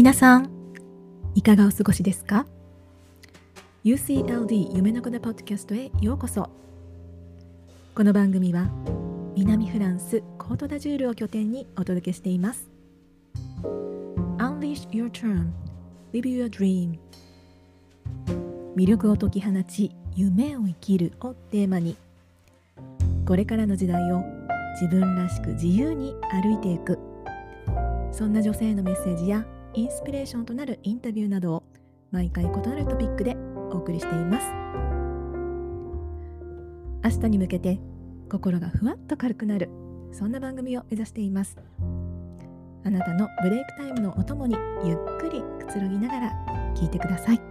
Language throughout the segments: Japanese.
皆さんいかがお過ごしですか？UCLD 夢の子のポッドキャストへようこそ。この番組は南フランスコートダジュールを拠点にお届けしています。Unleash your term Live your dream. 魅力を解き放ち夢を生きるをテーマにこれからの時代を自分らしく自由に歩いていく。そんな女性のメッセージやインスピレーションとなるインタビューなどを毎回異なるトピックでお送りしています。明日に向けて心がふわっと軽くなるそんな番組を目指しています。あなたのブレイクタイムのお供にゆっくりくつろぎながら聞いてください。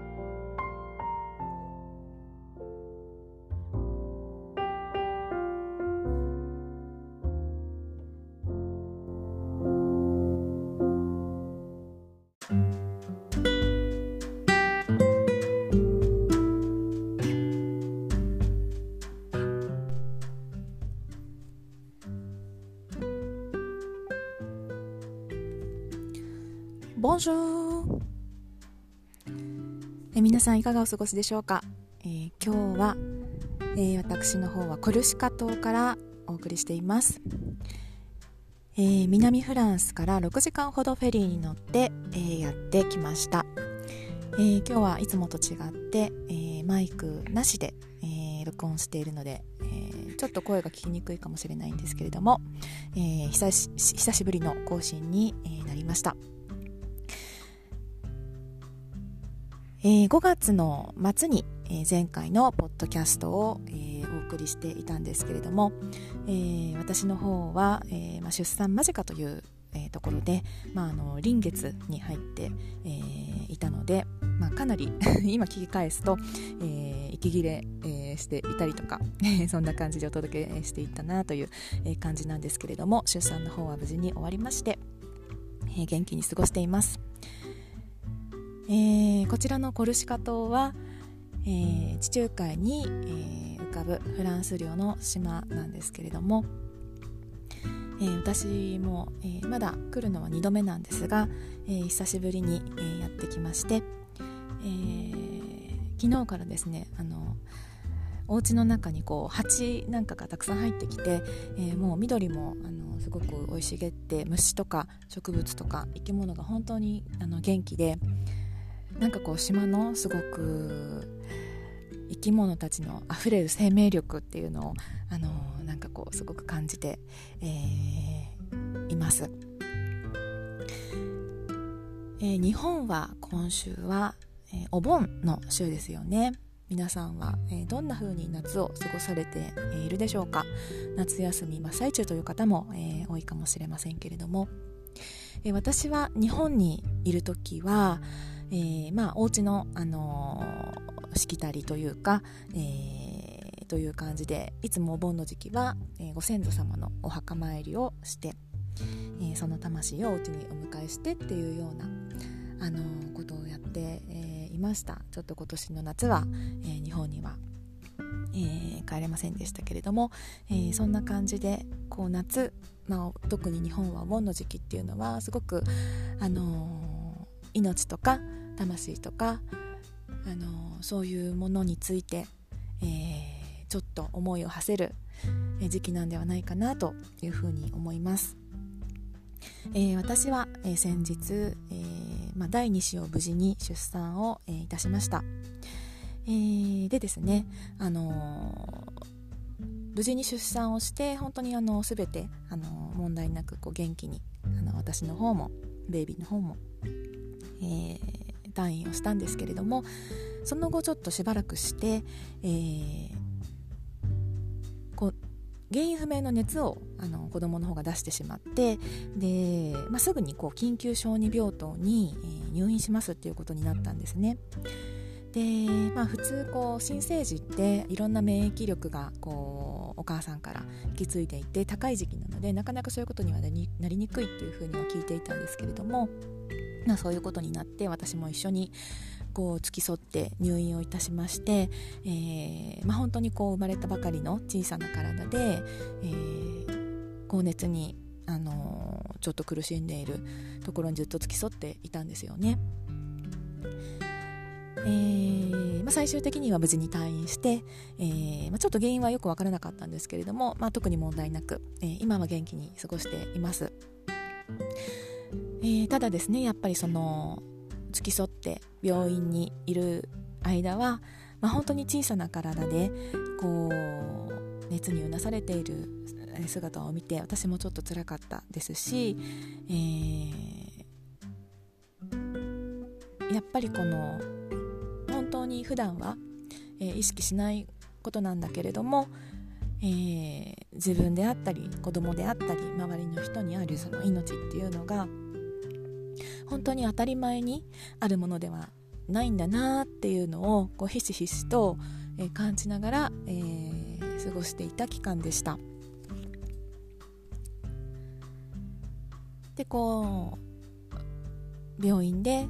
Bonjour! え皆さんいかがお過ごしでしょうか、えー、今日は、えー、私の方はコルシカ島からお送りしています、えー、南フランスから6時間ほどフェリーに乗って、えやってきました、え今日はいつもと違って、えマイクなしで、え録音しているので、えちょっと声が聞きにくいかもしれないんですけれども、え久し久しぶりの更新に、えなりました。えー、5月の末に、えー、前回のポッドキャストを、えー、お送りしていたんですけれども、えー、私の方は、えーま、出産間近という、えー、ところで、まあ、あの臨月に入って、えー、いたので、まあ、かなり 今聞き返すと、えー、息切れ、えー、していたりとか そんな感じでお届けしていったなという、感じなんですけれども出産の方は無事に終わりまして、えー、元気に過ごしています。えー、こちらのコルシカ島は、えー、地中海に、えー、浮かぶフランス領の島なんですけれども、えー、私も、えまだ来るのは2度目なんですが、え久しぶりに、えやってきまして、え昨日からですねあのお家の中にこう蜂なんかがたくさん入ってきて、えもう緑もあのすごく生い茂って虫とか植物とか生き物が本当にあの元気で、なんかこう島のすごく生き物たちのあふれる生命力っていうのをあのなんかこうすごく感じて、えー、います、えー、日本は今週は、えー、お盆の週ですよね。皆さんは、えどんな風に夏を過ごされているでしょうか。夏休み真っ最中という方も、え多いかもしれませんけれども、え私は日本にいる時は、えー、まあお家のあのー、しきたりというか、えー、という感じでいつもお盆の時期は、え、ご先祖様のお墓参りをして、え、その魂をお家にお迎えしてっていうような、あの、ことをやって、え、いました。ちょっと今年の夏は、え、日本には、えー、帰れませんでしたけれども、えー、そんな感じでこう夏、まあ、特に日本はお盆の時期っていうのはすごく、あのー命とか魂とか、あのそういうものについて、えー、ちょっと思いを馳せる時期なんではないかなというふうに思います。えー、私は、え、先日、えーまあ、第2子を無事に出産を、え、いたしました。えー、でですね、あの無事に出産をして本当にあの全てあの問題なくこう元気にあの私の方もベイビーの方もえー、退院をしたんですけれどもその後ちょっとしばらくして、えー、こう原因不明の熱をあの子供の方が出してしまってで、まあ、すぐにこう緊急小児病棟に、え、入院しますっていうことになったんですね。で、まあ、普通こう新生児っていろんな免疫力がこうお母さんから引き継いでいて高い時期なのでなかなかそういうことにはなりにくいっていうふうには聞いていたんですけれどもまあ、そういうことになって私も一緒にこう付き添って入院をいたしまして、えーまあ、本当にこう生まれたばかりの小さな体で、えー、高熱にあのー、ちょっと苦しんでいるところにずっと付き添っていたんですよね。えーまあ、最終的には無事に退院して、えーまあ、ちょっと原因はよく分からなかったんですけれども、まあ、特に問題なく、えー、今は元気に過ごしています、えー、ただですねやっぱりその付き添って病院にいる間は、まあ、本当に小さな体でこう熱にうなされている姿を見て私もちょっと辛かったですし、えー、やっぱりこの本当に普段は、えー、意識しないことなんだけれども、えー、自分であったり子供であったり周りの人にあるその命っていうのが本当に当たり前にあるものではないんだなっていうのをこうひしひしと、え、感じながら、えー、過ごしていた期間でした。でこう病院で、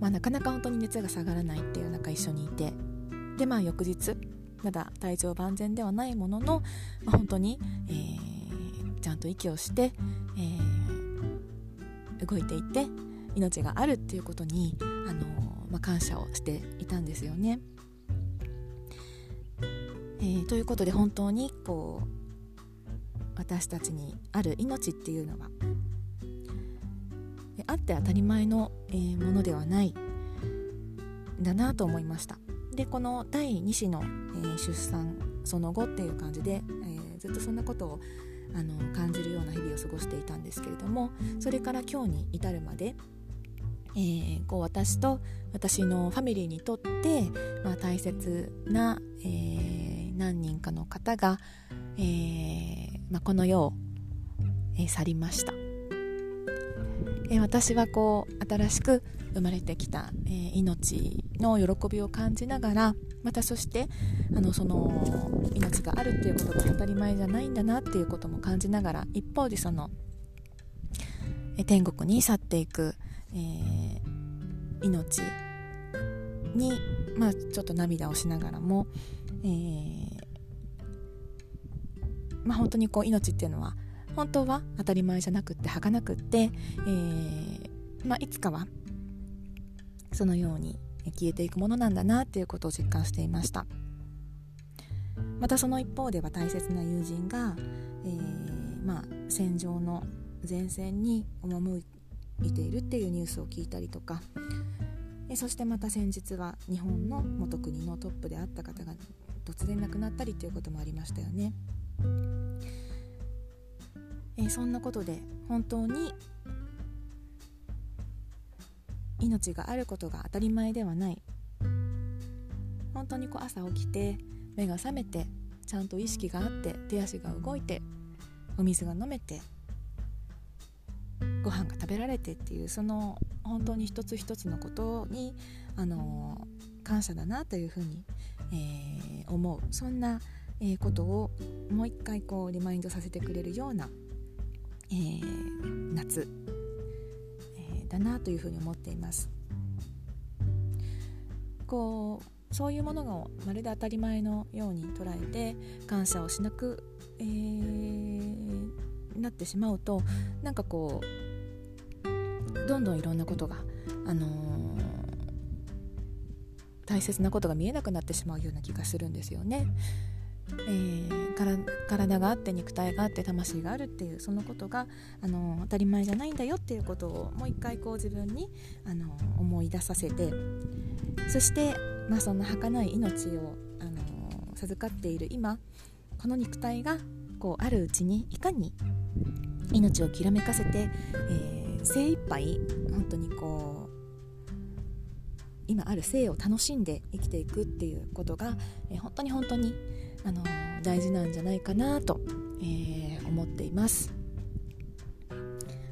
まあ、なかなか本当に熱が下がらないっていう中一緒にいてでまあ翌日まだ体調万全ではないものの、まあ、本当に、えー、ちゃんと息をして、えー、動いていて命があるっていうことに、あのまあ、感謝をしていたんですよね。えー、ということで本当にこう私たちにある命っていうのはあって当たり前の、えー、ものではないんだなと思いましたでこの第2子の、えー、出産その後っていう感じで、えー、ずっとそんなことをあの感じるような日々を過ごしていたんですけれどもそれから今日に至るまで、えー、こう私と私のファミリーにとって、まあ、大切な、えー、何人かの方が、えーまあ、この世を、えー、去りました。え私はこう新しく生まれてきた、えー、命の喜びを感じながらまたそしてあのその命があるっていうことが当たり前じゃないんだなっていうことも感じながら一方でその、天国に去っていく、えー、命に、まあ、ちょっと涙をしながらも、えーまあ、本当にこう命っていうのは本当は当たり前じゃなくって儚くって、えーまあ、いつかはそのように消えていくものなんだなっていうことを実感していました。またその一方では大切な友人が、えー、まあ、戦場の前線に赴いているっていうニュースを聞いたりとかそしてまた先日は日本の元国のトップであった方が突然亡くなったりということもありましたよね。え、そんなことで本当に命があることが当たり前ではない本当にこう朝起きて目が覚めてちゃんと意識があって手足が動いてお水が飲めてご飯が食べられてっていうその本当に一つ一つのことに、あの、感謝だなというふうに、えー、思う。そんな、えー、ことをもう一回こうリマインドさせてくれるようなえー、夏、えー、だなというふうに思っています。こうそういうものがまるで当たり前のように捉えて感謝をしなく、えー、なってしまうとなんかこうどんどんいろんなことが、あのー、大切なことが見えなくなってしまうような気がするんですよね。えー、体があって肉体があって魂があるっていうそのことがあの当たり前じゃないんだよっていうことをもう一回こう自分にあの思い出させてそして、まあ、そんな儚い命をあの授かっている今この肉体がこうあるうちにいかに命をきらめかせて、えー、精一杯本当にこう今ある生を楽しんで生きていくっていうことが、えー、本当に本当にあの大事なんじゃないかなと、えー、思っています。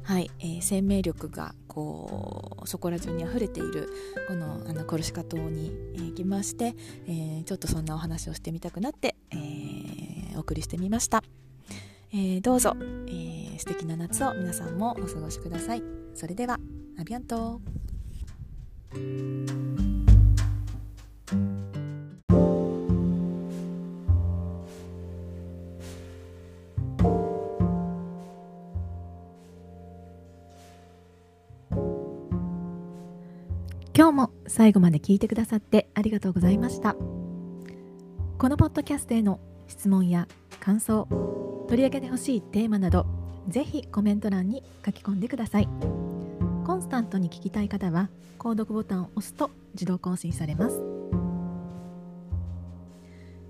はい、えー、生命力がこうそこら中に溢れているこのあのコルシカ島に、えー、来まして、えー、ちょっとそんなお話をしてみたくなって、えー、お送りしてみました、えー、どうぞ、えー、素敵な夏を皆さんもお過ごしください。それではアビアント。今日も最後まで聞いてくださってありがとうございました。このポッドキャストへの質問や感想取り上げてほしいテーマなどぜひコメント欄に書き込んでください。コンスタントに聞きたい方は購読ボタンを押すと自動更新されます。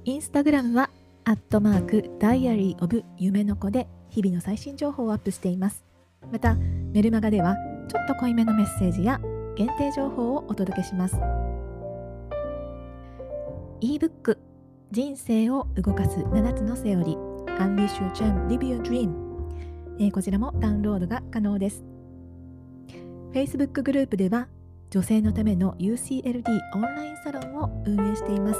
インスタグラムはアットマークダイアリーオブ夢の子で日々の最新情報をアップしています。またメルマガではちょっと濃いめのメッセージや限定情報をお届けします。ebook 人生を動かす7つのセオリー。Unleash Your Charm Live Your Dream、えー、こちらもダウンロードが可能です。Facebook グループでは女性のための UCLD オンラインサロンを運営しています。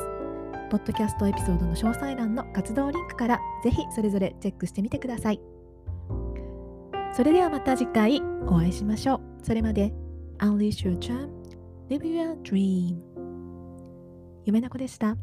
ポッドキャストエピソードの詳細欄の活動リンクからぜひそれぞれチェックしてみてください。それではまた次回お会いしましょう。それまで Unleash your charm, live your dream 夢の子でした。